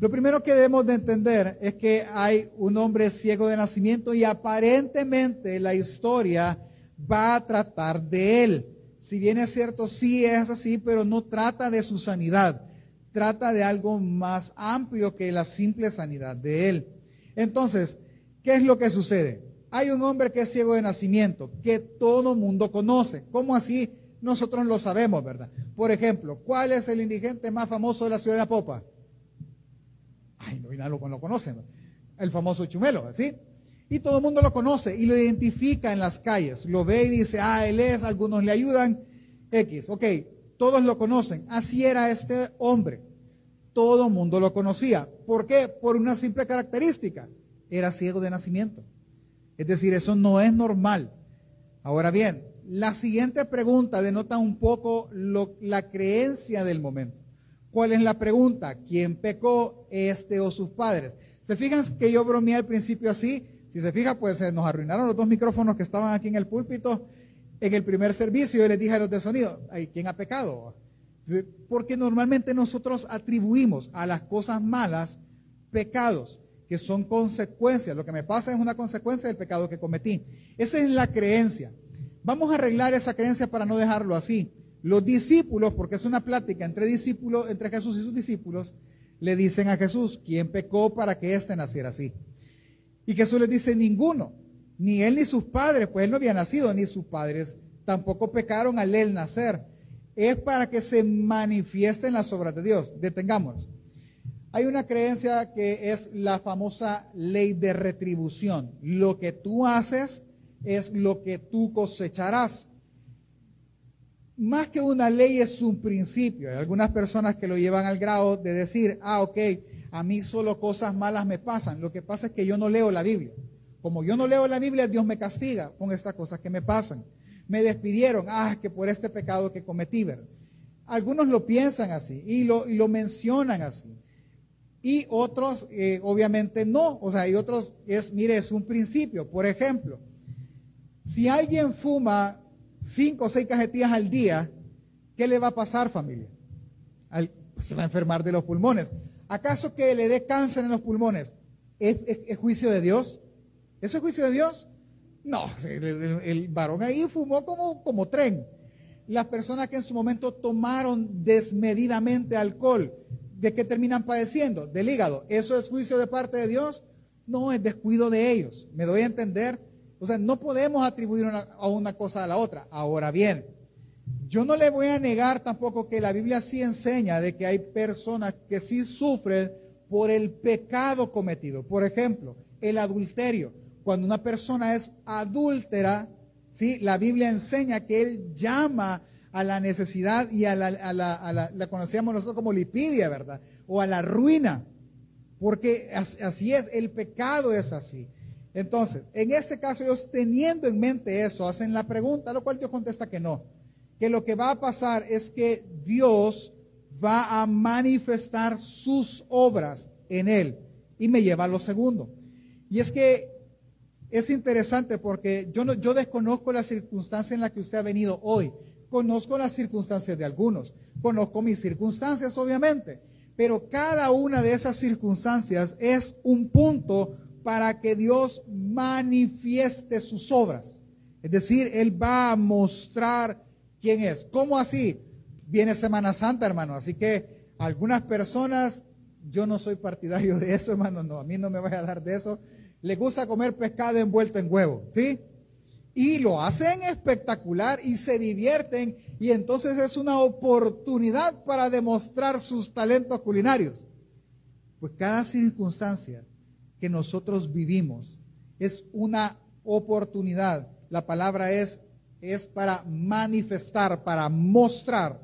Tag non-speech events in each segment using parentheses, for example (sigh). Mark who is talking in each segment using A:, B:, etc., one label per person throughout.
A: Lo primero que debemos de entender es que hay un hombre ciego de nacimiento y aparentemente la historia va a tratar de él. Si bien es cierto, sí es así, pero no trata de su sanidad. Trata de algo más amplio que la simple sanidad de él. Entonces, ¿qué es lo que sucede? Hay un hombre que es ciego de nacimiento, que todo mundo conoce. ¿Cómo así? Nosotros lo sabemos, ¿verdad? Por ejemplo, ¿cuál es el indigente más famoso de la ciudad de Apopa? Ay, no, nadie lo, lo conocen. El famoso Chumelo, ¿sí? Y todo el mundo lo conoce y lo identifica en las calles. Lo ve y dice, ah, él es, algunos le ayudan, X. Ok, todos lo conocen. Así era este hombre. Todo el mundo lo conocía. ¿Por qué? Por una simple característica. Era ciego de nacimiento. Es decir, eso no es normal. Ahora bien, la siguiente pregunta denota un poco la creencia del momento. ¿Cuál es la pregunta? ¿Quién pecó, este o sus padres? ¿Se fijan que yo bromeé al principio así? Si se fija, pues se nos arruinaron los dos micrófonos que estaban aquí en el púlpito en el primer servicio. Yo les dije a los de sonido, ¿quién ha pecado? Porque normalmente nosotros atribuimos a las cosas malas pecados, que son consecuencias. Lo que me pasa es una consecuencia del pecado que cometí. Esa es la creencia. Vamos a arreglar esa creencia para no dejarlo así. Los discípulos, porque es una plática entre discípulos, entre Jesús y sus discípulos, le dicen a Jesús, ¿quién pecó para que éste naciera así? Y Jesús les dice, ninguno, ni él ni sus padres, pues él no había nacido, ni sus padres tampoco pecaron al él nacer. Es para que se manifiesten las obras de Dios. Detengámonos. Hay una creencia que es la famosa ley de retribución. Lo que tú haces es lo que tú cosecharás. Más que una ley es un principio. Hay algunas personas que lo llevan al grado de decir, ah, ok, a mí solo cosas malas me pasan. Lo que pasa es que yo no leo la Biblia. Como yo no leo la Biblia, Dios me castiga con estas cosas que me pasan. Me despidieron, ah, que por este pecado que cometí, ¿verdad? Algunos lo piensan así y lo, y lo mencionan así. Y otros, eh, obviamente, no. O sea, hay otros, es, mire, es un principio. Por ejemplo, si alguien fuma cinco o seis cajetillas al día, ¿qué le va a pasar, familia? se va a enfermar de los pulmones. ¿Acaso que le dé cáncer en los pulmones es, juicio de Dios? ¿Eso es juicio de Dios? No, el, varón ahí fumó como, como tren. Las personas que en su momento tomaron desmedidamente alcohol, ¿de qué terminan padeciendo? Del hígado. ¿Eso es juicio de parte de Dios? No, es descuido de ellos. ¿Me doy a entender? Sea, no podemos atribuir a una cosa a la otra. Ahora bien, yo no le voy a negar tampoco que la Biblia sí enseña de que hay personas que sí sufren por el pecado cometido. Por ejemplo, el adulterio. Cuando una persona es adúltera, ¿sí? la Biblia enseña que él llama a la necesidad y a la, la, conocíamos nosotros como lipidia, ¿verdad? O a la ruina. Porque así es, el pecado es así. Entonces, en este caso, ellos teniendo en mente eso, hacen la pregunta, lo cual Dios contesta que no que lo que va a pasar es que Dios va a manifestar sus obras en él. Y me lleva a lo segundo. Y es que es interesante porque yo, no, yo desconozco la circunstancia en la que usted ha venido hoy. Conozco las circunstancias de algunos. Conozco mis circunstancias, obviamente. Pero cada una de esas circunstancias es un punto para que Dios manifieste sus obras. Es decir, Él va a mostrar quién es. ¿Cómo así? Viene Semana Santa, hermano. Así que algunas personas, yo no soy partidario de eso, hermano. No, a mí no me vaya a dar de eso. Le gusta comer pescado envuelto en huevo, ¿sí? Y lo hacen espectacular y se divierten y entonces es una oportunidad para demostrar sus talentos culinarios. Pues cada circunstancia que nosotros vivimos es una oportunidad. La palabra es es para manifestar, para mostrar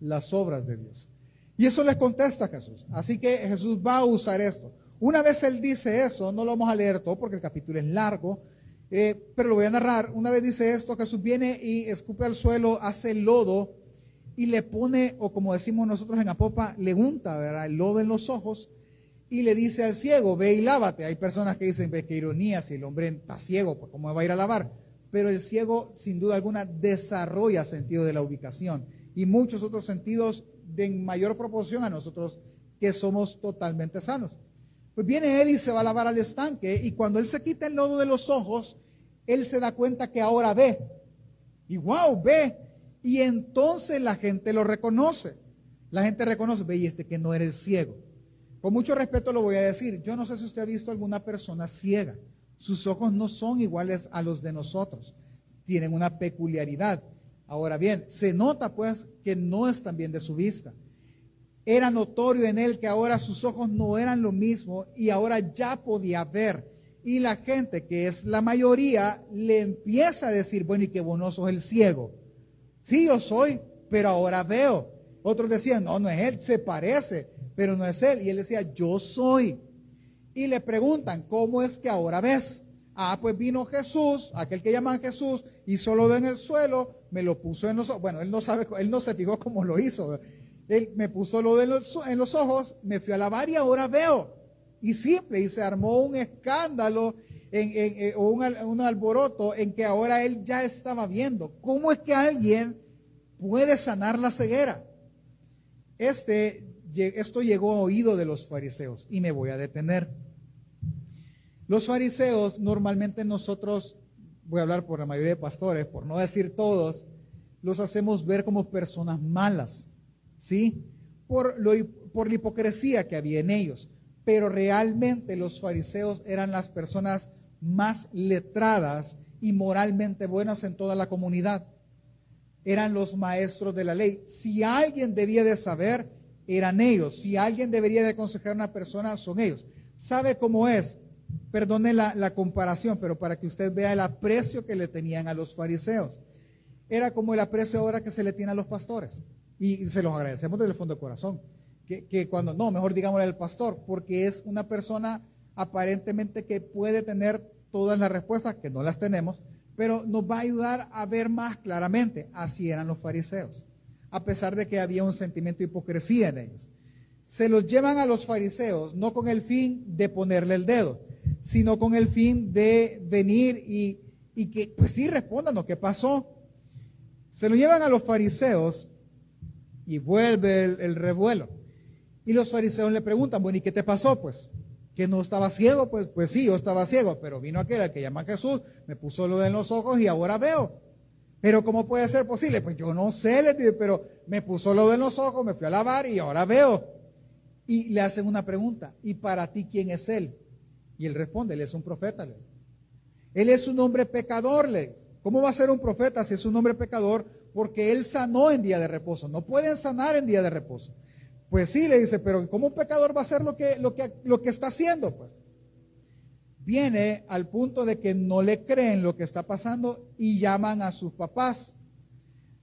A: las obras de Dios. Y eso les contesta Jesús. Así que Jesús va a usar esto. Una vez él dice eso, no lo vamos a leer todo porque el capítulo es largo, eh, pero lo voy a narrar. Una vez dice esto, Jesús viene y escupe al suelo, hace lodo y le pone, o como decimos nosotros en Apopa, le unta ¿verdad? el lodo en los ojos y le dice al ciego, ve y lávate. Hay personas que dicen, ve qué ironía, si el hombre está ciego, pues ¿cómo va a ir a lavar? pero el ciego sin duda alguna desarrolla sentido de la ubicación y muchos otros sentidos de mayor proporción a nosotros que somos totalmente sanos. Pues viene él y se va a lavar al estanque y cuando él se quita el lodo de los ojos, él se da cuenta que ahora ve. Y wow, ve. Y entonces la gente lo reconoce. La gente reconoce, ve, y este que no era el ciego. Con mucho respeto lo voy a decir. Yo no sé si usted ha visto alguna persona ciega. Sus ojos no son iguales a los de nosotros. Tienen una peculiaridad. Ahora bien, se nota pues que no están bien de su vista. Era notorio en él que ahora sus ojos no eran lo mismo y ahora ya podía ver. Y la gente, que es la mayoría, le empieza a decir, bueno, y qué bonoso es el ciego. Sí, yo soy, pero ahora veo. Otros decían, no, no es él, se parece, pero no es él. Y él decía, yo soy. Y le preguntan, ¿cómo es que ahora ves? Ah, pues vino Jesús, aquel que llaman Jesús, hizo lo en el suelo, me lo puso en los ojos. Bueno, él no sabe, (laughs) él no se fijó cómo lo hizo. Él me puso lo de en los ojos, me fui a lavar y ahora veo. Y simple, y se armó un escándalo en, eh, o un, un, alboroto en que ahora él ya estaba viendo. ¿Cómo es que alguien puede sanar la ceguera? Este, esto llegó a oído de los fariseos y me voy a detener. Los fariseos normalmente nosotros, voy a hablar por la mayoría de pastores, por no decir todos, los hacemos ver como personas malas. ¿sí? Por, lo, por la hipocresía que había en ellos. Pero realmente los fariseos eran las personas más letradas y moralmente buenas en toda la comunidad. Eran los maestros de la ley. Si alguien debía de saber, eran ellos. Si alguien debería de aconsejar a una persona, son ellos. ¿Sabe cómo es? Perdone la, comparación, pero para que usted vea el aprecio que le tenían a los fariseos. Era como el aprecio ahora que se le tiene a los pastores. Y se los agradecemos desde el fondo del corazón. Que, cuando, no, mejor digámosle al pastor, porque es una persona aparentemente que puede tener todas las respuestas, que no las tenemos, pero nos va a ayudar a ver más claramente. Así eran los fariseos, a pesar de que había un sentimiento de hipocresía en ellos. Se los llevan a los fariseos no con el fin de ponerle el dedo, sino con el fin de venir y, que, pues sí, respondan qué pasó. Se lo llevan a los fariseos y vuelve el, revuelo. Y los fariseos le preguntan, bueno, ¿y qué te pasó? Pues, que no estaba ciego, pues, pues sí, yo estaba ciego, pero vino aquel al que llama Jesús, me puso lo en los ojos y ahora veo. Pero ¿cómo puede ser posible? Pues yo no sé, le dije, pero me puso lo de los ojos, me fui a lavar y ahora veo. Y le hacen una pregunta, ¿y para ti quién es él? Y él responde, él es un profeta, les. Él es un hombre pecador, les. ¿Cómo va a ser un profeta si es un hombre pecador? porque él sanó en día de reposo. No pueden sanar en día de reposo. Pues sí, le dice, pero ¿cómo un pecador va a hacer lo que, lo que, lo que está haciendo? Pues viene al punto de que no le creen lo que está pasando y llaman a sus papás.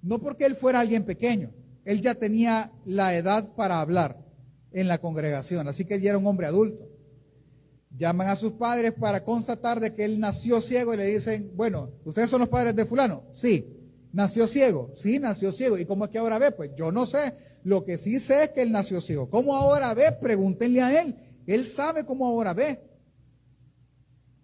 A: No porque él fuera alguien pequeño, él ya tenía la edad para hablar en la congregación, así que él ya era un hombre adulto. Llaman a sus padres para constatar de que él nació ciego y le dicen, bueno, ¿ustedes son los padres de fulano? Sí. ¿Nació ciego? Sí, nació ciego. ¿Y cómo es que ahora ve? Pues yo no sé. Lo que sí sé es que él nació ciego. ¿Cómo ahora ve? Pregúntenle a él. Él sabe cómo ahora ve.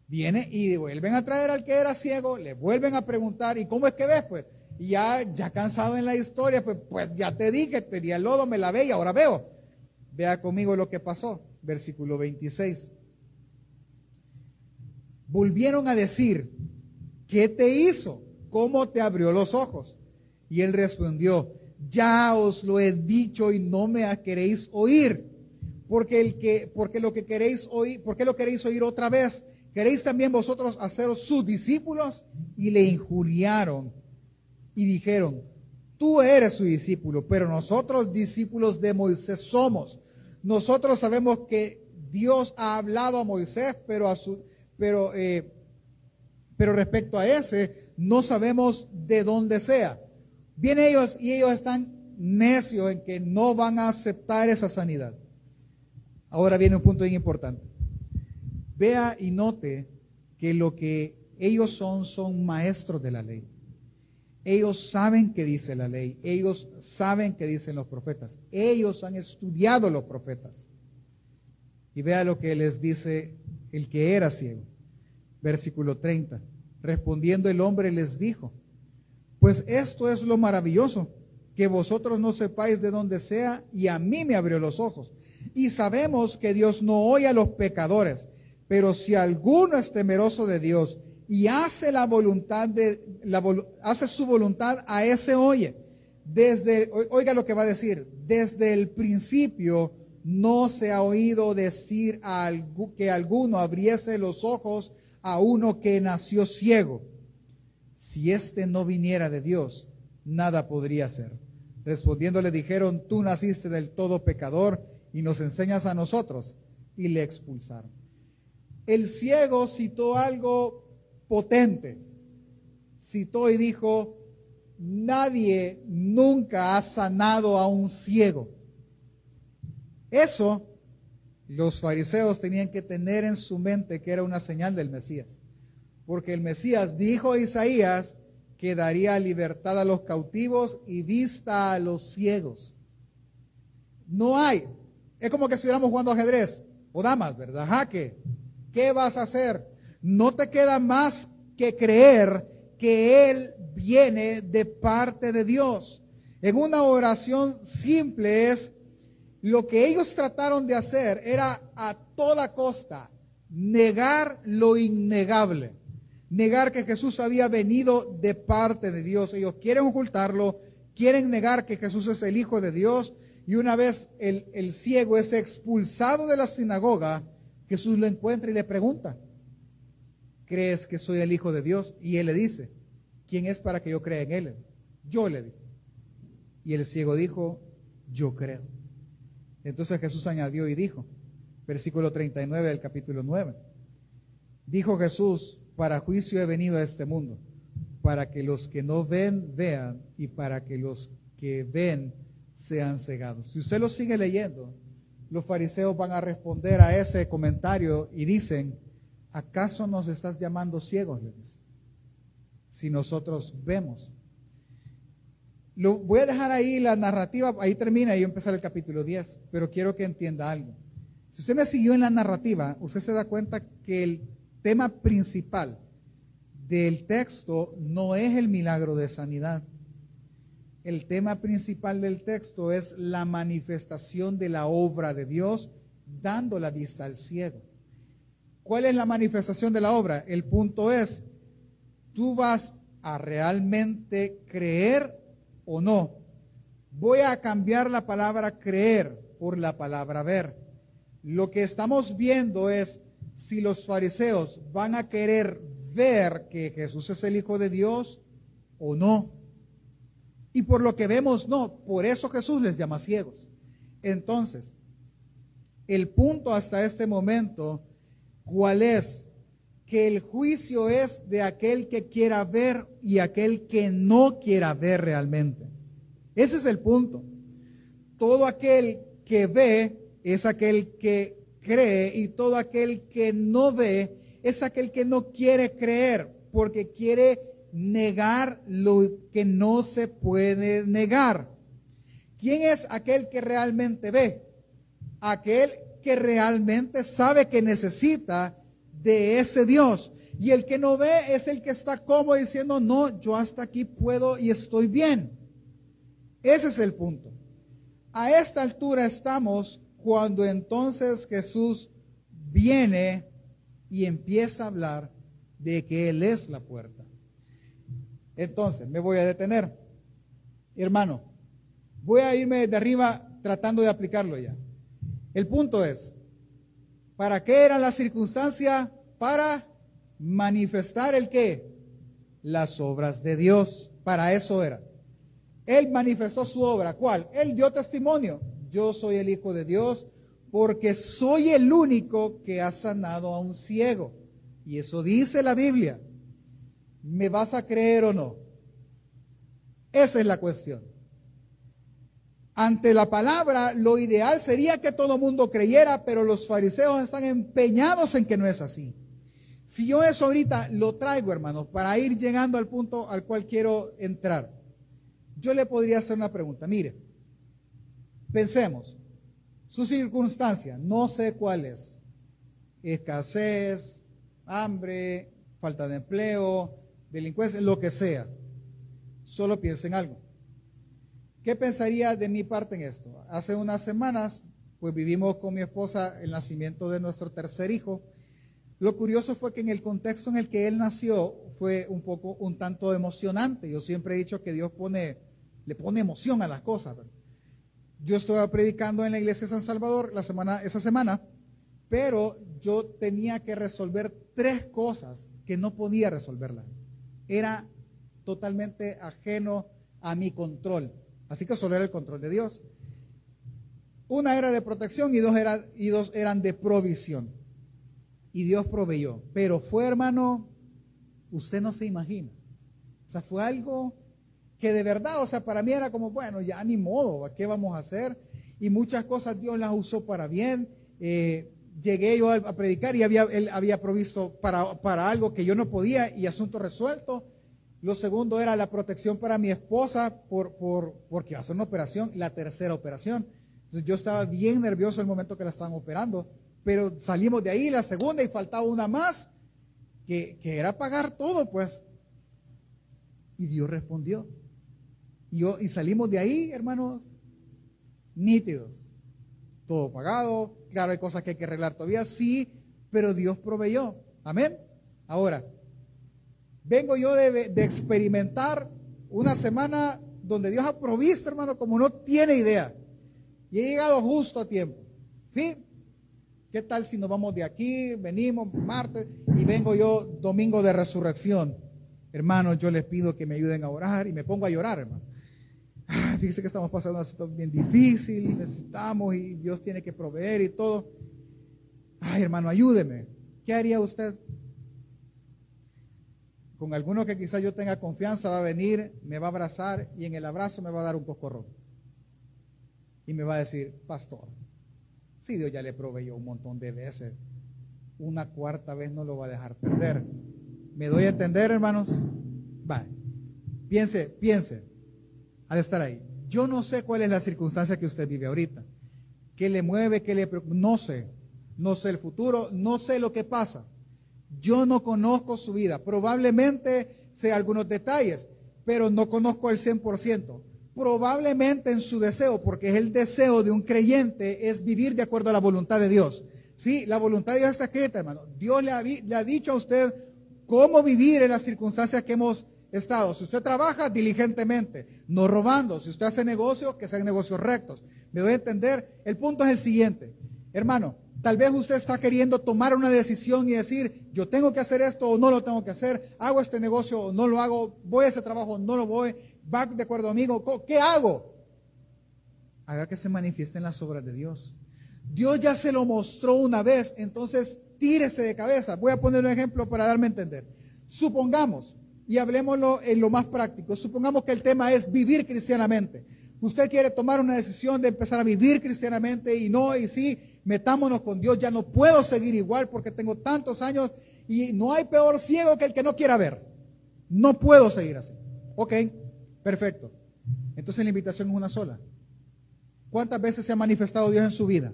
A: Viene y vuelven a traer al que era ciego, le vuelven a preguntar, ¿y cómo es que ves? Pues ya, ya cansado en la historia, pues, pues ya te dije, tenía el lodo, me la ve y ahora veo. Vea conmigo lo que pasó. Versículo 26. Volvieron a decir, ¿qué te hizo? ¿cómo te abrió los ojos? Y él respondió, ya os lo he dicho y no me queréis oír. Porque, el que, porque lo que queréis oír, ¿por qué lo queréis oír otra vez? ¿Queréis también vosotros haceros sus discípulos? Y le injuriaron y dijeron, tú eres su discípulo, pero nosotros discípulos de Moisés somos. Nosotros sabemos que Dios ha hablado a Moisés, pero, a su, pero, eh, pero respecto a ese, no sabemos de dónde sea. Vienen ellos y ellos están necios en que no van a aceptar esa sanidad. Ahora viene un punto bien importante. Vea y note que lo que ellos son son maestros de la ley. Ellos saben qué dice la ley, ellos saben qué dicen los profetas, ellos han estudiado los profetas. Y vea lo que les dice el que era ciego. Versículo 30. Respondiendo el hombre les dijo, pues esto es lo maravilloso, que vosotros no sepáis de dónde sea y a mí me abrió los ojos. Y sabemos que Dios no oye a los pecadores, pero si alguno es temeroso de Dios y hace la voluntad de la, hace su voluntad a ese oye. Desde oiga lo que va a decir, desde el principio no se ha oído decir a, que alguno abriese los ojos a uno que nació ciego. Si éste no viniera de Dios, nada podría ser. Respondiendo le dijeron, tú naciste del todo pecador y nos enseñas a nosotros. Y le expulsaron. El ciego citó algo potente. Citó y dijo, nadie nunca ha sanado a un ciego. Eso los fariseos tenían que tener en su mente que era una señal del Mesías. Porque el Mesías dijo a Isaías que daría libertad a los cautivos y vista a los ciegos. No hay. Es como que estuviéramos jugando ajedrez o damas, ¿verdad? Jaque. ¿Qué vas a hacer? No te queda más que creer que Él viene de parte de Dios. En una oración simple es lo que ellos trataron de hacer era a toda costa negar lo innegable, negar que Jesús había venido de parte de Dios. Ellos quieren ocultarlo, quieren negar que Jesús es el Hijo de Dios y una vez el, el ciego es expulsado de la sinagoga, Jesús lo encuentra y le pregunta, ¿crees que soy el Hijo de Dios? Y él le dice, ¿quién es para que yo crea en él? Yo le digo. Y el ciego dijo, yo creo. Entonces Jesús añadió y dijo, versículo 39 del capítulo 9, dijo Jesús, para juicio he venido a este mundo, para que los que no ven vean y para que los que ven sean cegados. Si usted lo sigue leyendo, los fariseos van a responder a ese comentario y dicen, ¿acaso nos estás llamando ciegos? Si nosotros vemos. Lo, voy a dejar ahí la narrativa, ahí termina y empezar el capítulo 10, pero quiero que entienda algo. Si usted me siguió en la narrativa, usted se da cuenta que el tema principal del texto no es el milagro de sanidad el tema principal del texto es la manifestación de la obra de Dios dando la vista al ciego. ¿Cuál es la manifestación de la obra? El punto es, ¿tú vas a realmente creer o no? Voy a cambiar la palabra creer por la palabra ver. Lo que estamos viendo es si los fariseos van a querer ver que Jesús es el Hijo de Dios o no. Y por lo que vemos, no. Por eso Jesús les llama ciegos. Entonces, el punto hasta este momento, ¿cuál es? Que el juicio es de aquel que quiera ver y aquel que no quiera ver realmente. Ese es el punto. Todo aquel que ve es aquel que cree y todo aquel que no ve es aquel que no quiere creer porque quiere negar lo que no se puede negar. ¿Quién es aquel que realmente ve? Aquel que realmente sabe que necesita de ese Dios. Y el que no ve es el que está como diciendo, no, yo hasta aquí puedo y estoy bien. Ese es el punto. A esta altura estamos cuando entonces Jesús viene y empieza a hablar de que Él es la puerta. Entonces, me voy a detener. Hermano, voy a irme de arriba tratando de aplicarlo ya. El punto es, ¿para qué era la circunstancia? Para manifestar el qué? Las obras de Dios. Para eso era. Él manifestó su obra. ¿Cuál? Él dio testimonio. Yo soy el Hijo de Dios porque soy el único que ha sanado a un ciego. Y eso dice la Biblia. ¿Me vas a creer o no? Esa es la cuestión. Ante la palabra, lo ideal sería que todo el mundo creyera, pero los fariseos están empeñados en que no es así. Si yo eso ahorita lo traigo, hermanos, para ir llegando al punto al cual quiero entrar, yo le podría hacer una pregunta. Mire, pensemos, su circunstancia, no sé cuál es, escasez, hambre, falta de empleo, delincuencia, lo que sea. Solo piensen algo. ¿Qué pensaría de mi parte en esto? Hace unas semanas pues vivimos con mi esposa el nacimiento de nuestro tercer hijo. Lo curioso fue que en el contexto en el que él nació fue un poco, un tanto emocionante. Yo siempre he dicho que Dios pone, le pone emoción a las cosas. Yo estaba predicando en la iglesia de San Salvador la semana, esa semana, pero yo tenía que resolver tres cosas que no podía resolverlas. Era totalmente ajeno a mi control. Así que solo era el control de Dios. Una era de protección y dos, eran de provisión. Y Dios proveyó. Pero fue, hermano, usted no se imagina. O sea, fue algo que de verdad, o sea, para mí era como, bueno, ya ni modo, ¿qué vamos a hacer? Y muchas cosas Dios las usó para bien. Eh, llegué yo a, predicar y había, él había provisto para, para algo que yo no podía y asunto resuelto. Lo segundo era la protección para mi esposa por, por, porque iba a ser una operación, la tercera operación. Yo estaba bien nervioso el momento que la estaban operando, pero salimos de ahí la segunda y faltaba una más, que, que era pagar todo, pues. Y Dios respondió. Y, yo, y salimos de ahí, hermanos, nítidos. Todo pagado. Claro, hay cosas que hay que arreglar todavía, sí, pero Dios proveyó. Amén. Ahora, vengo yo de, de experimentar una semana donde Dios ha provisto, hermano, como no tiene idea. Y he llegado justo a tiempo. ¿Sí? ¿Qué tal si nos vamos de aquí, venimos martes y vengo yo domingo de resurrección? Hermanos, yo les pido que me ayuden a orar y me pongo a llorar, hermano. Ah, fíjese que estamos pasando una situación bien difícil, necesitamos y Dios tiene que proveer y todo. Ay, hermano, ayúdeme. ¿Qué haría usted? Con alguno que quizás yo tenga confianza va a venir, me va a abrazar y en el abrazo me va a dar un cocorrón y me va a decir, pastor, si Dios ya le proveyó un montón de veces, una cuarta vez no lo va a dejar perder. ¿Me doy a entender, hermanos? Vale. Piense, piense, al estar ahí. Yo no sé cuál es la circunstancia que usted vive ahorita. ¿Qué le mueve? ¿Qué le No sé. No sé el futuro, no sé lo que pasa. Yo no conozco su vida. Probablemente sé algunos detalles, pero no conozco el 100% probablemente en su deseo, porque es el deseo de un creyente, es vivir de acuerdo a la voluntad de Dios. Sí, la voluntad de Dios está escrita, hermano. Dios le ha, le ha dicho a usted cómo vivir en las circunstancias que hemos estado. Si usted trabaja diligentemente, no robando. Si usted hace negocio, que sean negocios rectos. Me doy a entender. El punto es el siguiente. Hermano, tal vez usted está queriendo tomar una decisión y decir, yo tengo que hacer esto o no lo tengo que hacer, hago este negocio o no lo hago, voy a ese trabajo o no lo voy va de acuerdo amigo, ¿qué hago? Haga que se manifiesten las obras de Dios. Dios ya se lo mostró una vez, entonces tírese de cabeza. Voy a poner un ejemplo para darme a entender. Supongamos, y hablemoslo en lo más práctico, supongamos que el tema es vivir cristianamente. Usted quiere tomar una decisión de empezar a vivir cristianamente y no, y sí, metámonos con Dios, ya no puedo seguir igual porque tengo tantos años y no hay peor ciego que el que no quiera ver. No puedo seguir así. Ok, Perfecto. Entonces la invitación es una sola. ¿Cuántas veces se ha manifestado Dios en su vida?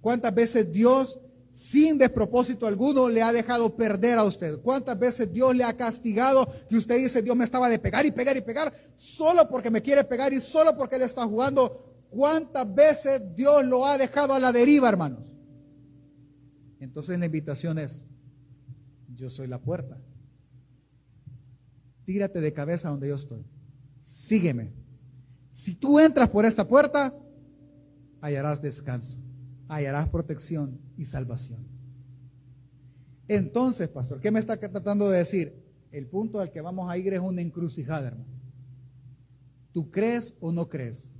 A: ¿Cuántas veces Dios, sin despropósito alguno, le ha dejado perder a usted? ¿Cuántas veces Dios le ha castigado que usted dice, Dios me estaba de pegar y pegar y pegar, solo porque me quiere pegar y solo porque Él está jugando? ¿Cuántas veces Dios lo ha dejado a la deriva, hermanos? Entonces la invitación es, yo soy la puerta. Tírate de cabeza donde yo estoy sígueme. Si tú entras por esta puerta, hallarás descanso, hallarás protección salvación. Entonces, pastor, ¿qué me está tratando de decir? El punto al que vamos a ir es una encrucijada, hermano. ¿Tú crees o no crees?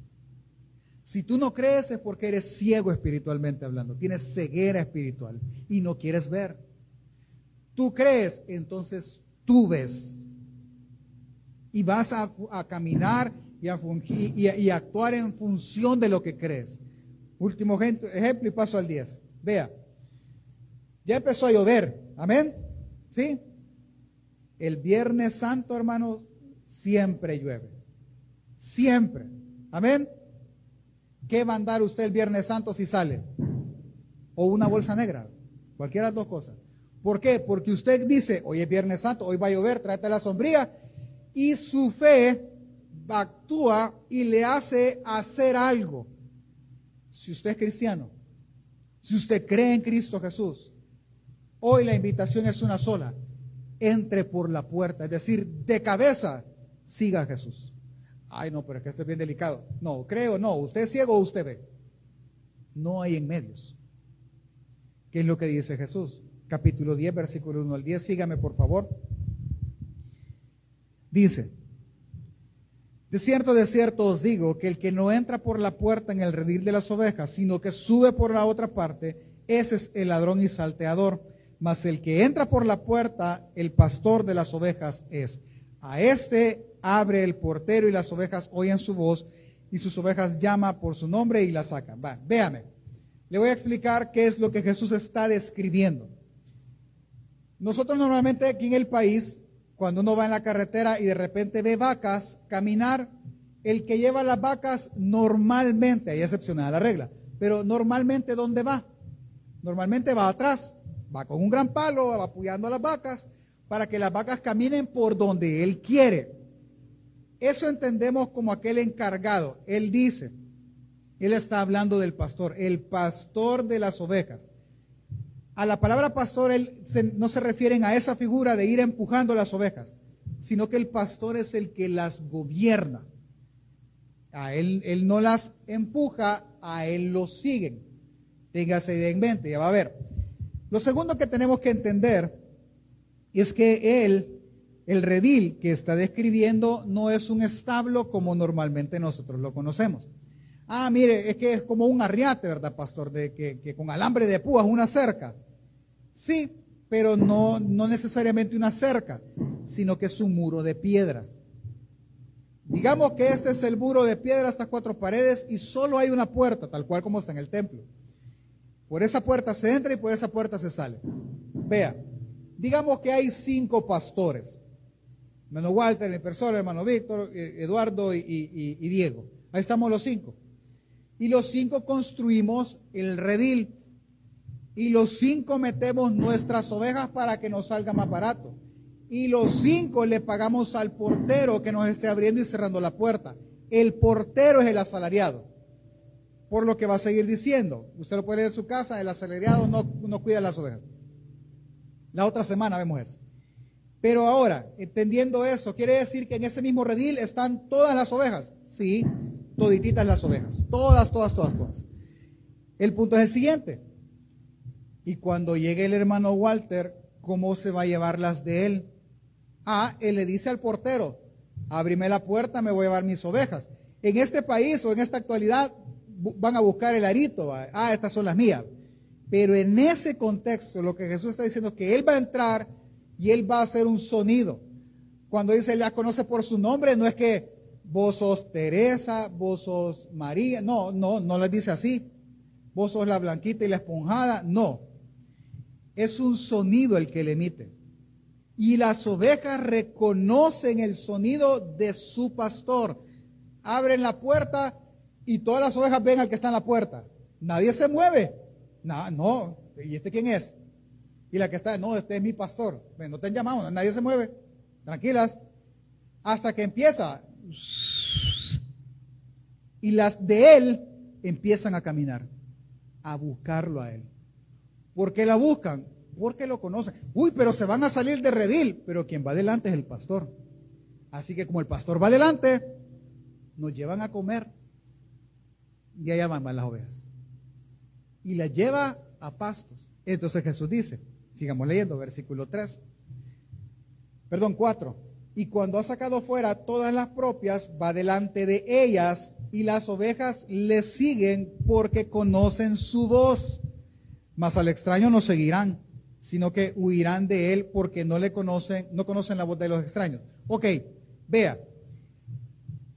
A: Si tú no crees es porque eres ciego espiritualmente hablando, tienes ceguera espiritual y no quieres ver. Tú crees, entonces tú ves y vas a, caminar y a, fungir, y, actuar en función de lo que crees. Último ejemplo y paso al 10. Vea, ya empezó a llover, amén. ¿Sí? El Viernes Santo, hermanos, siempre llueve. Siempre. Amén. ¿Qué va a andar usted el Viernes Santo si sale? O una bolsa negra. Cualquiera de las dos cosas. ¿Por qué? Porque usted dice, hoy es Viernes Santo, hoy va a llover, tráete la sombría y su fe actúa y le hace hacer algo. Si usted es cristiano, Si usted cree en Cristo Jesús, hoy la invitación es una sola. Entre por la puerta, es decir, de cabeza, siga a Jesús. Ay, no, pero es que esto es bien delicado. No, creo, no. ¿Usted es ciego o usted ve? No hay en medios. ¿Qué es lo que dice Jesús? Capítulo 10, versículo 1 al 10. Sígame, por favor. Dice, de cierto, de cierto os digo que el que no entra por la puerta en el redil de las ovejas, sino que sube por la otra parte, ese es el ladrón y salteador. Mas el que entra por la puerta, el pastor de las ovejas es. A este abre el portero y las ovejas oyen su voz y sus ovejas llama por su nombre y la sacan. Va, véame. Le voy a explicar qué es lo que Jesús está describiendo. Nosotros normalmente aquí en el país cuando uno va en la carretera y de repente ve vacas caminar, el que lleva las vacas normalmente, hay excepciones a la regla, pero normalmente ¿dónde va? Normalmente va atrás, va con un gran palo, va apoyando a las vacas para que las vacas caminen por donde él quiere. Eso entendemos como aquel encargado. Él dice, él está hablando del pastor, el pastor de las ovejas a la palabra pastor él no se refieren a esa figura de ir empujando las ovejas, sino que el pastor es el que las gobierna. A él, él no las empuja, a él los siguen. Téngase en mente, ya va a ver. Lo segundo que tenemos que entender es que él, el redil que está describiendo, no es un establo como normalmente nosotros lo conocemos. Ah, mire, es que es como un arriate, ¿verdad, pastor? De que, con alambre de púas, una cerca. Sí, pero no, no necesariamente una cerca, sino que es un muro de piedras. Digamos que este es el muro de piedras, estas cuatro paredes, y solo hay una puerta, tal cual como está en el templo. Por esa puerta se entra y por esa puerta se sale. Vea, digamos que hay cinco pastores. Hermano Walter, mi persona, hermano Víctor, eh, Eduardo y Diego. Ahí estamos los cinco y los cinco construimos el redil. Y los cinco metemos nuestras ovejas para que nos salga más barato. Y los cinco le pagamos al portero que nos esté abriendo y cerrando la puerta. El portero es el asalariado. Por lo que va a seguir diciendo. Usted lo puede leer en su casa, el asalariado no, no cuida las ovejas. La otra semana vemos eso. Pero ahora, entendiendo eso, ¿quiere decir que en ese mismo redil están todas las ovejas? Sí, todititas las ovejas. Todas, todas, todas, todas. El punto es el siguiente. Y cuando llegue el hermano Walter, ¿cómo se va a llevar las de él? Ah, él le dice al portero, ábrime la puerta, me voy a llevar mis ovejas. En este país o en esta actualidad van a buscar el arito. Ah, estas son las mías. Pero en ese contexto, lo que Jesús está diciendo es que Él va a entrar y Él va a hacer un sonido. Cuando dice, Él la conoce por su nombre, no es que vos sos Teresa, vos sos María. No, no, no les dice así. Vos sos la blanquita y la esponjada. No. Es un sonido el que le emite. Y las ovejas reconocen el sonido de su pastor. Abren la puerta y todas las ovejas ven al que está en la puerta. Nadie se mueve. No, no. ¿Y este quién es? Y la que está, no, este es mi pastor. No te han llamado, nadie se mueve. Tranquilas. Hasta que empieza, y las de él empiezan a caminar, a buscarlo a él. ¿Por qué la buscan? Porque lo conocen. Uy, pero se van a salir de redil. Pero quien va adelante es el pastor. Así que como el pastor va adelante, nos llevan a comer. Y allá van, las ovejas. Y las lleva a pastos. Entonces Jesús dice, sigamos leyendo, versículo 3. Perdón, 4 y cuando ha sacado fuera todas las propias, va delante de ellas y las ovejas le siguen porque conocen su voz. Mas al extraño no seguirán, sino que huirán de él porque no le conocen, no conocen la voz de los extraños. Ok, vea.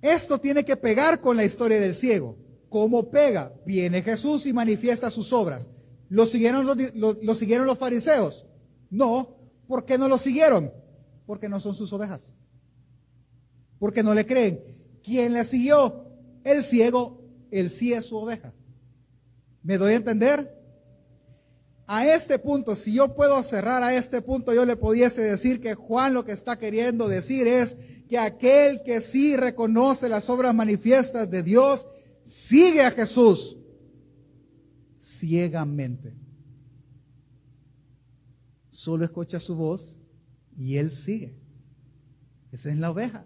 A: Esto tiene que pegar con la historia del ciego. ¿Cómo pega? Viene Jesús y manifiesta sus obras. ¿Lo siguieron los, lo siguieron los fariseos? No. ¿Por qué no lo siguieron? Porque no son sus ovejas. Porque no le creen. ¿Quién le siguió? El ciego, el sí es su oveja. ¿Me doy a entender? A este punto, si yo puedo cerrar a este punto, yo le pudiese decir que Juan lo que está queriendo decir es que aquel que sí reconoce las obras manifiestas de Dios, sigue a Jesús. ciegamente. Solo escucha su voz y él sigue. Esa es la oveja.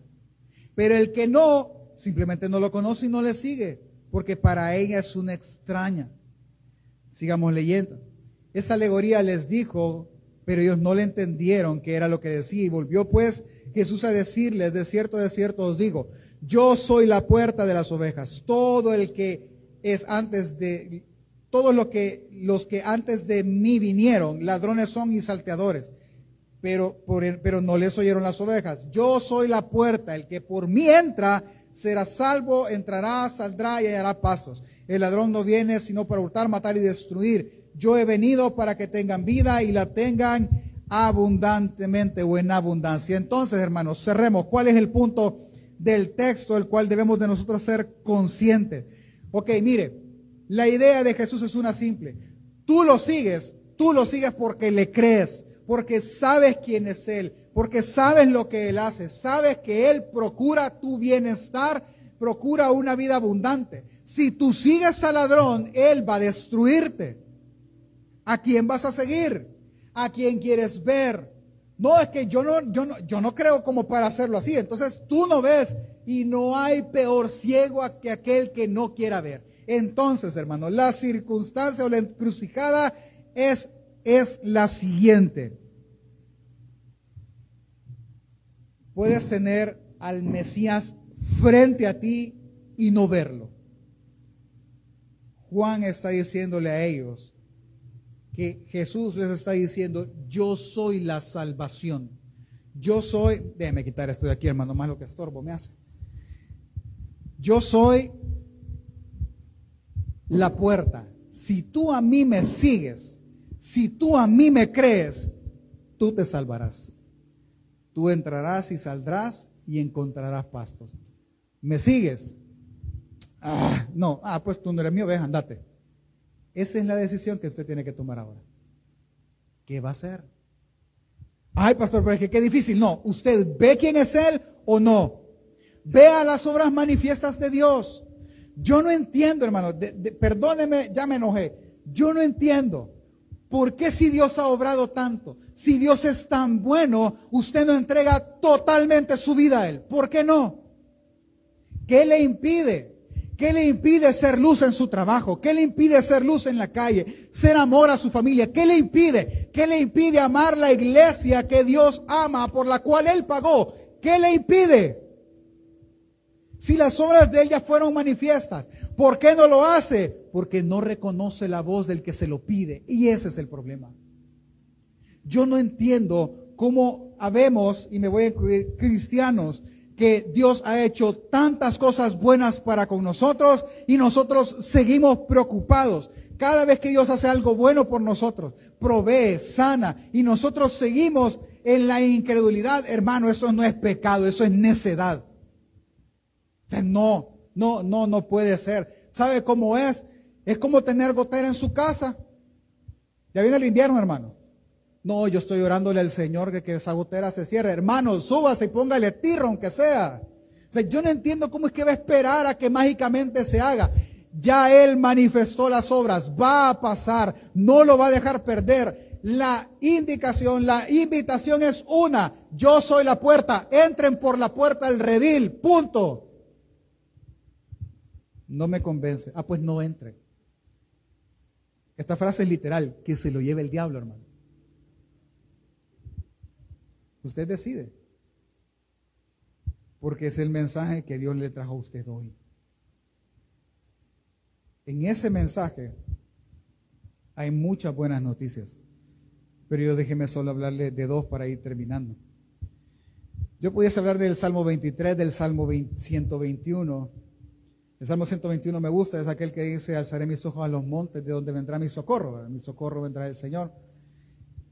A: Pero el que no, simplemente no lo conoce y no le sigue, porque para ella es una extraña. Sigamos leyendo. Esa alegoría les dijo, pero ellos no le entendieron qué era lo que decía. Y volvió pues Jesús a decirles, de cierto, de cierto os digo, yo soy la puerta de las ovejas. Todo el que es antes de, todos lo que, los que antes de mí vinieron, ladrones son y salteadores, pero, pero no les oyeron las ovejas. Yo soy la puerta, el que por mí entra será salvo, entrará, saldrá y hallará pasos. El ladrón no viene sino para hurtar, matar y destruir. Yo he venido para que tengan vida y la tengan abundantemente o en abundancia. Entonces, hermanos, cerremos. ¿Cuál es el punto del texto el cual debemos de nosotros ser conscientes? Ok, mire, la idea de Jesús es una simple. Tú lo sigues, tú lo sigues porque le crees, porque sabes quién es Él, porque sabes lo que Él hace, sabes que Él procura tu bienestar, procura una vida abundante. Si tú sigues al ladrón, Él va a destruirte. ¿A quién vas a seguir? ¿A quién quieres ver? No, es que yo no, yo no, yo no creo como para hacerlo así. Entonces tú no ves y no hay peor ciego que aquel que no quiera ver. Entonces, hermano, la circunstancia o la encrucijada es, es la siguiente. Puedes tener al Mesías frente a ti y no verlo. Juan está diciéndole a ellos que Jesús les está diciendo, yo soy la salvación. Yo soy, déjeme quitar esto de aquí, hermano, más lo que estorbo me hace. Yo soy la puerta. Si tú a mí me sigues, si tú a mí me crees, tú te salvarás. Tú entrarás y saldrás y encontrarás pastos. ¿Me sigues? Ah, no, ah, pues tú no eres mi oveja, andate. Esa es la decisión que usted tiene que tomar ahora. ¿Qué va a hacer? Ay, pastor, pero es que qué difícil. No, usted ve quién es Él o no. Vea las obras manifiestas de Dios. Yo no entiendo, hermano, perdóneme, ya me enojé. Yo no entiendo por qué si Dios ha obrado tanto, si Dios es tan bueno, usted no entrega totalmente su vida a Él. ¿Por qué no? ¿Qué le impide? ¿Qué le impide ser luz en su trabajo? ¿Qué le impide ser luz en la calle? Ser amor a su familia. ¿Qué le impide? ¿Qué le impide amar la iglesia que Dios ama, por la cual Él pagó? ¿Qué le impide? Si las obras de él ya fueron manifiestas, ¿por qué no lo hace? Porque no reconoce la voz del que se lo pide. Y ese es el problema. Yo no entiendo cómo habemos, y me voy a incluir, cristianos, que Dios ha hecho tantas cosas buenas para con nosotros y nosotros seguimos preocupados. Cada vez que Dios hace algo bueno por nosotros, provee, sana, y nosotros seguimos en la incredulidad, hermano, eso no es pecado, eso es necedad no, no, no, no puede ser. ¿Sabe cómo es? Es como tener gotera en su casa. Ya viene el invierno, hermano. No, yo estoy orándole al Señor que, que esa gotera se cierre. Hermano, súbase y póngale tiro, aunque sea. O sea, yo no entiendo cómo es que va a esperar a que mágicamente se haga. Ya Él manifestó las obras, va a pasar, no lo va a dejar perder. La indicación, la invitación es una. Yo soy la puerta, entren por la puerta del redil, punto. No me convence. Ah, pues no entre. Esta frase es literal, que se lo lleve el diablo, hermano. Usted decide. Porque es el mensaje que Dios le trajo a usted hoy. En ese mensaje hay muchas buenas noticias. Pero yo déjeme solo hablarle de dos para ir terminando. Yo pudiese hablar del Salmo 23, del Salmo 121 el Salmo 121 me gusta, es aquel que dice, alzaré mis ojos a los montes, de donde vendrá mi socorro. Mi socorro vendrá del Señor.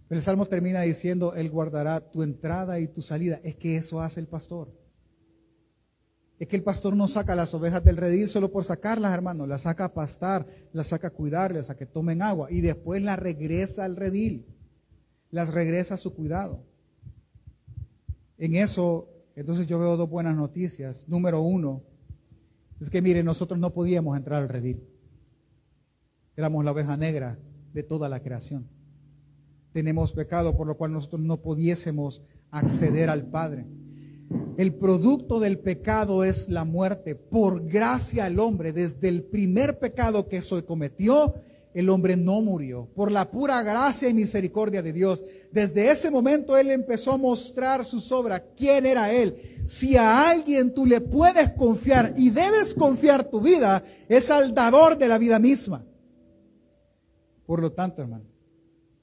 A: el Salmo termina diciendo, Él guardará tu entrada y tu salida. Es que eso hace el pastor. Es que el pastor no saca las ovejas del redil solo por sacarlas, hermano. Las saca a pastar, las saca a cuidarlas, a que tomen agua. Y después las regresa al redil. Las regresa a su cuidado. En eso, entonces yo veo dos buenas noticias. Número uno, es que mire, nosotros no podíamos entrar al redil. Éramos la oveja negra de toda la creación. Tenemos pecado por lo cual nosotros no pudiésemos acceder al Padre. El producto del pecado es la muerte. Por gracia al hombre, desde el primer pecado que se cometió, el hombre no murió. Por la pura gracia y misericordia de Dios. Desde ese momento Él empezó a mostrar sus obras. ¿Quién era Él? Si a alguien tú le puedes confiar y debes confiar tu vida, es al dador de la vida misma. Por lo tanto, hermano,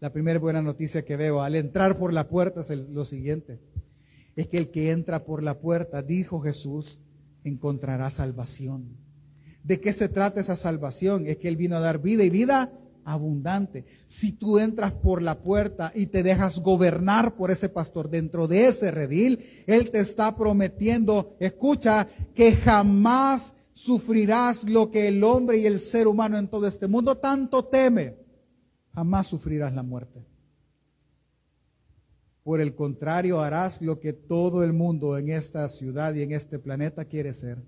A: la primera buena noticia que veo al entrar por la puerta es lo siguiente es que el que entra por la puerta, dijo Jesús, encontrará salvación. ¿De qué se trata esa salvación? Es que Él vino a dar vida y vida abundante. Si tú entras por la puerta y te dejas gobernar por ese pastor dentro de ese redil, Él te está prometiendo, escucha, que jamás sufrirás lo que el hombre y el ser humano en todo este mundo tanto teme. Jamás sufrirás la muerte. Por el contrario, harás lo que todo el mundo en esta ciudad y en este planeta quiere ser,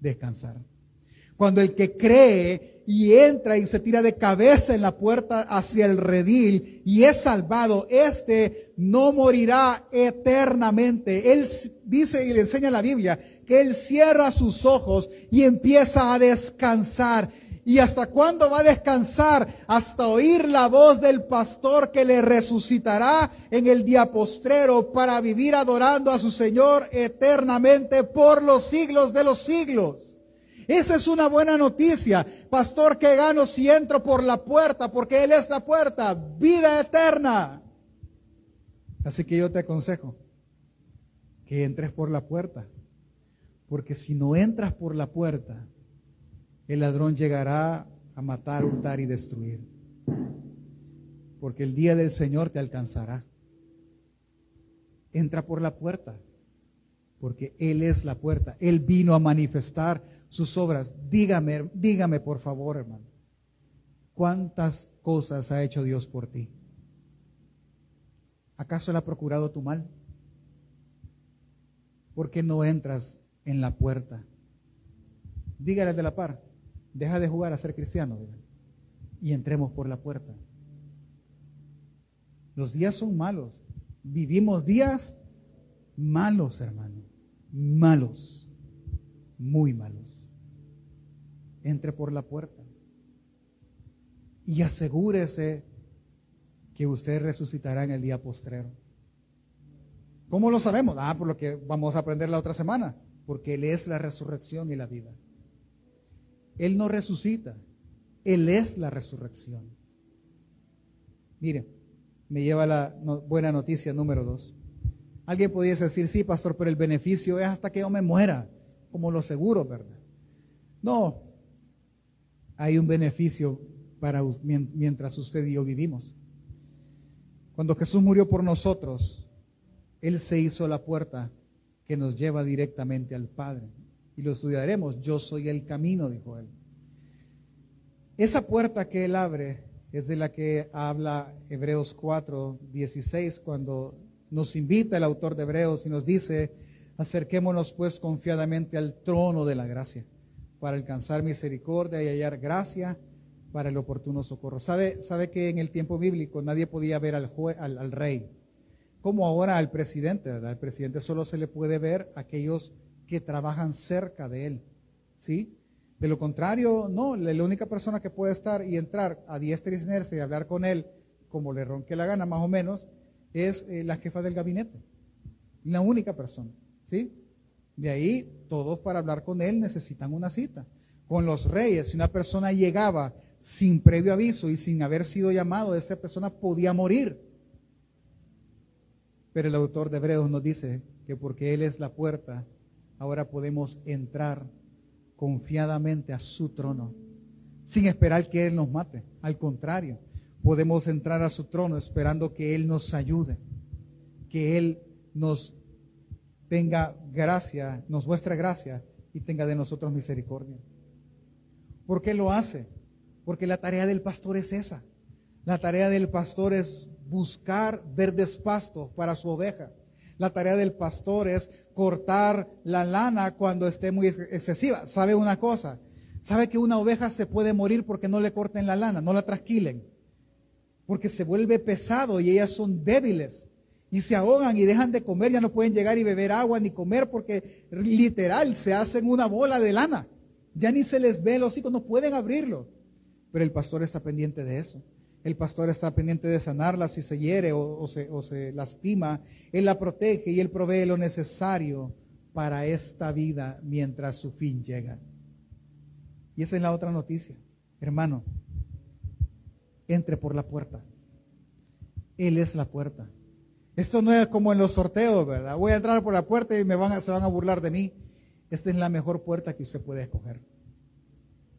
A: descansar. Cuando el que cree y entra y se tira de cabeza en la puerta hacia el redil y es salvado, este no morirá eternamente. Él dice y le enseña la Biblia que él cierra sus ojos y empieza a descansar. ¿Y hasta cuándo va a descansar? Hasta oír la voz del pastor que le resucitará en el día postrero para vivir adorando a su Señor eternamente por los siglos de los siglos. Esa es una buena noticia. Pastor, que gano si entro por la puerta? Porque Él es la puerta, vida eterna. Así que yo te aconsejo que entres por la puerta. Porque si no entras por la puerta, el ladrón llegará a matar, hurtar y destruir. Porque el día del Señor te alcanzará. Entra por la puerta, porque Él es la puerta. Él vino a manifestar sus obras. Dígame, dígame por favor, hermano, ¿cuántas cosas ha hecho Dios por ti? ¿Acaso Él ha procurado tu mal? ¿Por qué no entras en la puerta? Dígale de la par, Deja de jugar a ser cristiano y entremos por la puerta. Los días son malos. Vivimos días malos, hermano. Malos. Muy malos. Entre por la puerta. Y asegúrese que usted resucitará en el día postrero. ¿Cómo lo sabemos? Ah, por lo que vamos a aprender la otra semana. Porque Él es la resurrección y la vida. Él no resucita, Él es la resurrección. Mire, me lleva la buena noticia número dos. Alguien pudiese decir, sí, pastor, pero el beneficio es hasta que yo me muera, como lo seguro, ¿verdad? No, hay un beneficio para mientras usted y yo vivimos. Cuando Jesús murió por nosotros, Él se hizo la puerta que nos lleva directamente al Padre y lo estudiaremos. Yo soy el camino, dijo él. Esa puerta que él abre es de la que habla Hebreos 4, 16, cuando nos invita el autor de Hebreos y nos dice, acerquémonos pues confiadamente al trono de la gracia para alcanzar misericordia y hallar gracia para el oportuno socorro. ¿Sabe, sabe que en el tiempo bíblico nadie podía ver al, al, al rey, como ahora al presidente, ¿verdad? Al presidente solo se le puede ver a aquellos que trabajan cerca de él. ¿Sí? De lo contrario, no, la única persona que puede estar y entrar a diestra y siniestra y hablar con él como le ronque la gana, más o menos, es eh, la jefa del gabinete. La única persona. ¿Sí? De ahí, todos para hablar con él necesitan una cita. Con los reyes, si una persona llegaba sin previo aviso y sin haber sido llamado, esa persona podía morir. Pero el autor de Hebreos nos dice que porque Él es la puerta, ahora podemos entrar confiadamente a su trono, sin esperar que Él nos mate. Al contrario, podemos entrar a su trono esperando que Él nos ayude, que Él nos tenga gracia, nos muestre gracia y tenga de nosotros misericordia. ¿Por qué lo hace? Porque la tarea del pastor es esa. La tarea del pastor es buscar verdes pastos para su oveja. La tarea del pastor es cortar la lana cuando esté muy excesiva. ¿Sabe una cosa? ¿Sabe que una oveja se puede morir porque no le corten la lana, no la trasquilen? Porque se vuelve pesado y ellas son débiles y se ahogan y dejan de comer, ya no pueden llegar y beber agua ni comer porque literal se hacen una bola de lana. Ya ni se les ve los hijos, no pueden abrirlo. Pero el pastor está pendiente de eso. El pastor está pendiente de sanarla si se hiere o, se, o se lastima. Él la protege y él provee lo necesario para esta vida mientras su fin llega. Y esa es la otra noticia. Hermano, entre por la puerta. Él es la puerta. Esto no es como en los sorteos, ¿verdad? Voy a entrar por la puerta y me van se van a burlar de mí. Esta es la mejor puerta que usted puede escoger.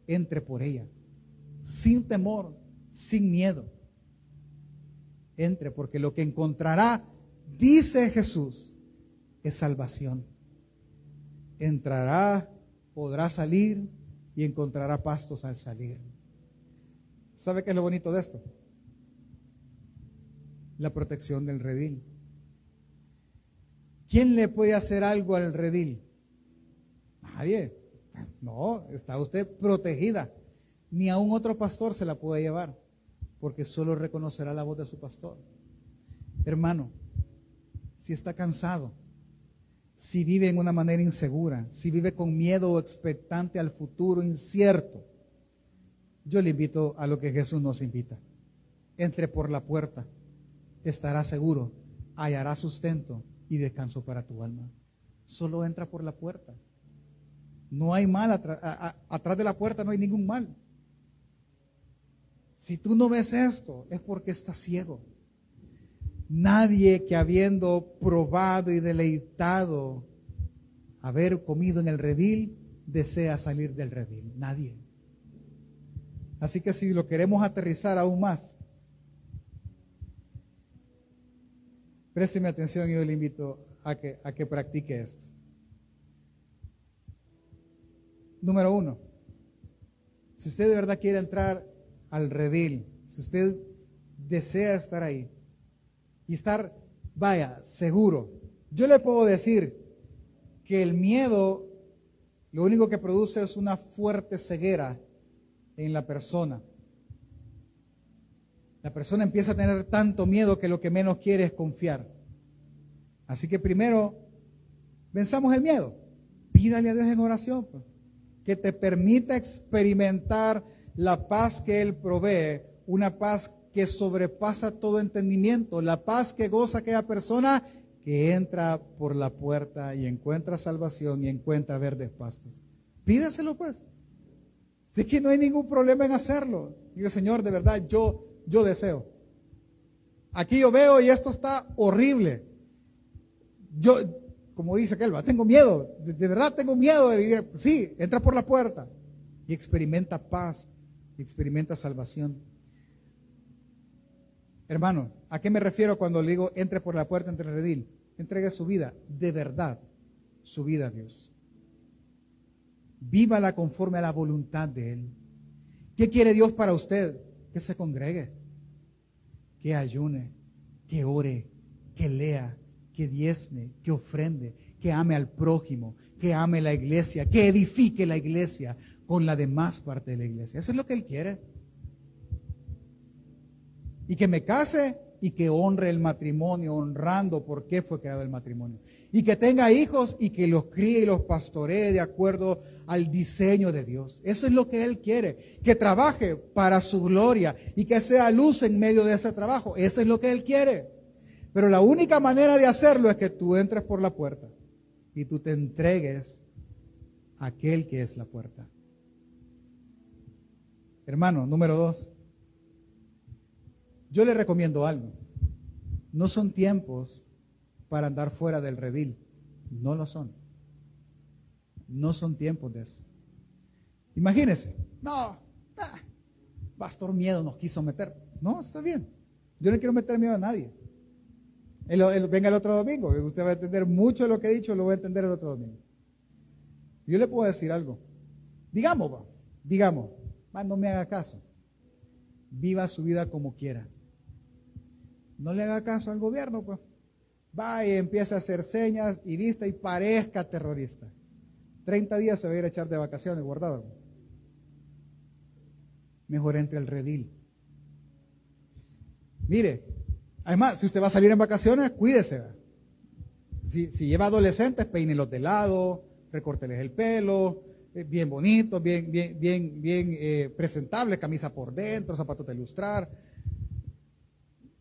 A: Entre por ella, sin temor, sin miedo. Entre, porque lo que encontrará, dice Jesús, es salvación. Entrará, podrá salir, y encontrará pastos al salir. ¿Sabe qué es lo bonito de esto? La protección del redil. ¿Quién le puede hacer algo al redil? Nadie. No, está usted protegida. Ni a un otro pastor se la puede llevar, porque solo reconocerá la voz de su pastor. Hermano, si está cansado, si vive en una manera insegura, si vive con miedo o expectante al futuro incierto, yo le invito a lo que Jesús nos invita. Entre por la puerta, estará seguro, hallará sustento y descanso para tu alma. Solo entra por la puerta. No hay mal atrás de la puerta, no hay ningún mal. Si tú no ves esto, es porque estás ciego. Nadie que habiendo probado y deleitado haber comido en el redil, desea salir del redil. Nadie. Así que si lo queremos aterrizar aún más, présteme atención y yo le invito a que, a que practique esto. Número uno, si usted de verdad quiere entrar al redil, si usted desea estar ahí, y estar, vaya, seguro. Yo le puedo decir que el miedo lo único que produce es una fuerte ceguera en la persona. La persona empieza a tener tanto miedo que lo que menos quiere es confiar. Así que primero, venzamos el miedo. Pídale a Dios en oración, pues, que te permita experimentar la paz que Él provee, una paz que sobrepasa todo entendimiento, la paz que goza aquella persona que entra por la puerta y encuentra salvación y encuentra verdes pastos. Pídaselo pues. Si es que no hay ningún problema en hacerlo. Diga, Señor, de verdad, yo, yo deseo. Aquí yo veo y esto está horrible. Yo, como dice aquel, tengo miedo, de, de verdad tengo miedo de vivir. Sí, entra por la puerta y experimenta paz, experimenta salvación. Hermano, ¿a qué me refiero cuando le digo entre por la puerta entre el redil? Entregue su vida, de verdad, su vida a Dios. Vívala conforme a la voluntad de Él. ¿Qué quiere Dios para usted? Que se congregue, que ayune, que ore, que lea, que diezme, que ofrende, que ame al prójimo, que ame la iglesia, que edifique la iglesia con la demás parte de la iglesia. Eso es lo que Él quiere y que me case y que honre el matrimonio, honrando por qué fue creado el matrimonio. Y que tenga hijos y que los críe y los pastoree de acuerdo al diseño de Dios. Eso es lo que Él quiere. Que trabaje para su gloria y que sea luz en medio de ese trabajo. Eso es lo que Él quiere. Pero la única manera de hacerlo es que tú entres por la puerta y tú te entregues a aquel que es la puerta. Hermano, número dos. Yo le recomiendo algo. No son tiempos para andar fuera del redil. No lo son. No son tiempos de eso. Imagínense. No, Pastor Miedo nos quiso meter. No, está bien. Yo no quiero meter miedo a nadie. venga el otro domingo. Usted va a entender mucho de lo que he dicho, lo voy a entender el otro domingo. Yo le puedo decir algo. Digamos, digamos, no me haga caso. Viva su vida como quiera. No le haga caso al gobierno, pues. Va y empieza a hacer señas y vista y parezca terrorista. 30 días se va a ir a echar de vacaciones, guardado. mejor entre al redil. Mire, además, si usted va a salir en vacaciones, cuídese. Si, lleva adolescentes, peínelos de lado, recórteles el pelo, eh, bien bonito, bien, bien, bien, bien eh, presentable, camisa por dentro, zapatos de ilustrar.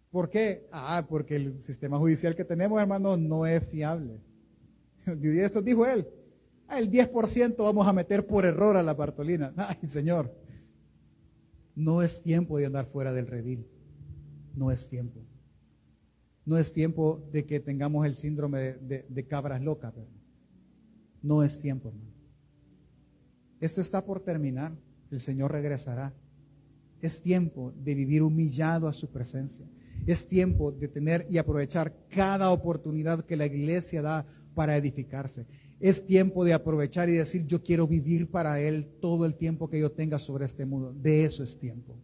A: ¿Por qué? Ah, porque el sistema judicial que tenemos, hermano, no es fiable. (laughs) Y esto dijo él. El 10% vamos a meter por error a la Bartolina. (laughs) Ay, Señor. No es tiempo de andar fuera del redil. No es tiempo. No es tiempo de que tengamos el síndrome de, cabras locas. No es tiempo, hermano. Esto está por terminar. El Señor regresará. Es tiempo de vivir humillado a su presencia. Es tiempo de tener y aprovechar cada oportunidad que la iglesia da para edificarse. Es tiempo de aprovechar y decir, yo quiero vivir para Él todo el tiempo que yo tenga sobre este mundo. De eso es tiempo.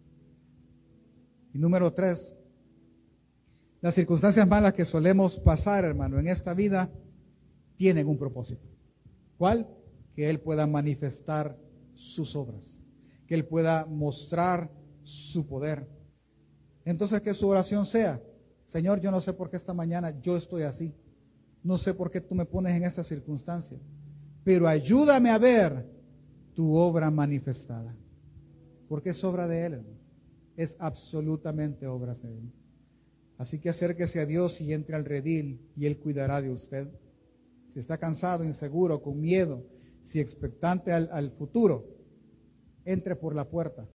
A: Y número tres, las circunstancias malas que solemos pasar, hermano, en esta vida, tienen un propósito. ¿Cuál? Que Él pueda manifestar sus obras, que Él pueda mostrar su poder. Entonces que su oración sea, Señor, yo no sé por qué esta mañana yo estoy así. No sé por qué tú me pones en esta circunstancia, pero ayúdame a ver tu obra manifestada. Porque es obra de Él. Es absolutamente obra de Él. Así que acérquese a Dios y entre al redil y Él cuidará de usted. Si está cansado, inseguro, con miedo, si expectante al futuro, entre por la puerta